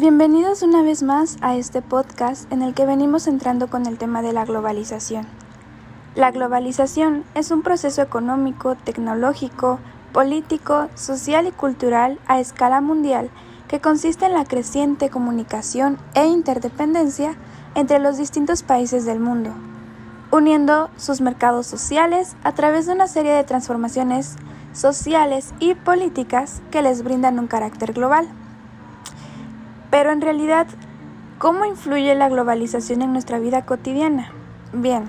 Bienvenidos una vez más a este podcast en el que venimos entrando con el tema de la globalización. La globalización es un proceso económico, tecnológico, político, social y cultural a escala mundial que consiste en la creciente comunicación e interdependencia entre los distintos países del mundo, uniendo sus mercados sociales a través de una serie de transformaciones sociales y políticas que les brindan un carácter global. Pero en realidad, ¿cómo influye la globalización en nuestra vida cotidiana? Bien,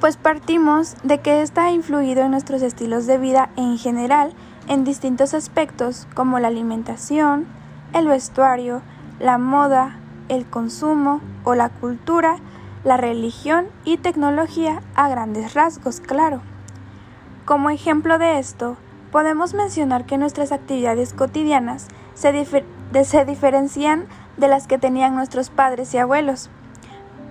pues partimos de que esta ha influido en nuestros estilos de vida en general en distintos aspectos como la alimentación, el vestuario, la moda, el consumo o la cultura, la religión y tecnología a grandes rasgos, claro. Como ejemplo de esto, podemos mencionar que nuestras actividades cotidianas se, se diferencian de las que tenían nuestros padres y abuelos.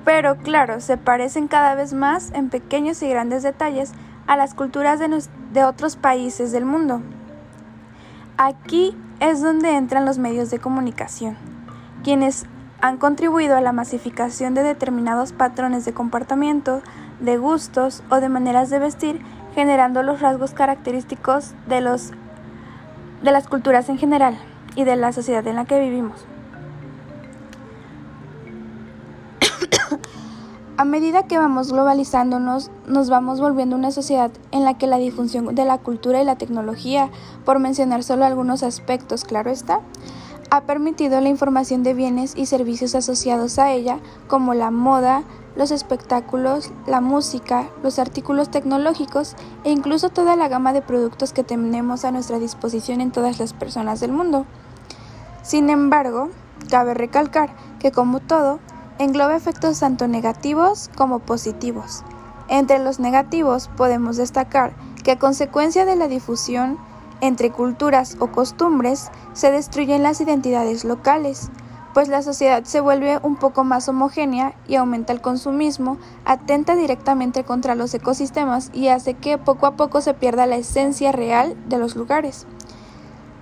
Pero claro, se parecen cada vez más en pequeños y grandes detalles a las culturas de, de otros países del mundo. Aquí es donde entran los medios de comunicación, quienes han contribuido a la masificación de determinados patrones de comportamiento, de gustos o de maneras de vestir, generando los rasgos característicos de, los, de las culturas en general y de la sociedad en la que vivimos. A medida que vamos globalizándonos, nos vamos volviendo una sociedad en la que la difusión de la cultura y la tecnología, por mencionar solo algunos aspectos, claro está, ha permitido la información de bienes y servicios asociados a ella, como la moda, los espectáculos, la música, los artículos tecnológicos e incluso toda la gama de productos que tenemos a nuestra disposición en todas las personas del mundo. Sin embargo, cabe recalcar que como todo, engloba efectos tanto negativos como positivos. Entre los negativos podemos destacar que a consecuencia de la difusión entre culturas o costumbres se destruyen las identidades locales, pues la sociedad se vuelve un poco más homogénea y aumenta el consumismo, atenta directamente contra los ecosistemas y hace que poco a poco se pierda la esencia real de los lugares.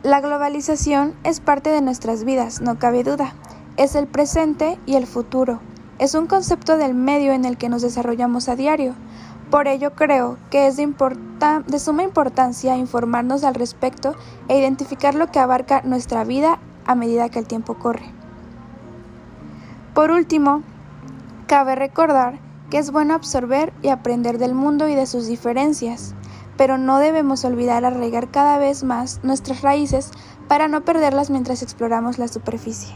La globalización es parte de nuestras vidas, no cabe duda. Es el presente y el futuro. Es un concepto del medio en el que nos desarrollamos a diario. Por ello creo que es de, suma importancia informarnos al respecto e identificar lo que abarca nuestra vida a medida que el tiempo corre. Por último, cabe recordar que es bueno absorber y aprender del mundo y de sus diferencias pero no debemos olvidar arraigar cada vez más nuestras raíces para no perderlas mientras exploramos la superficie.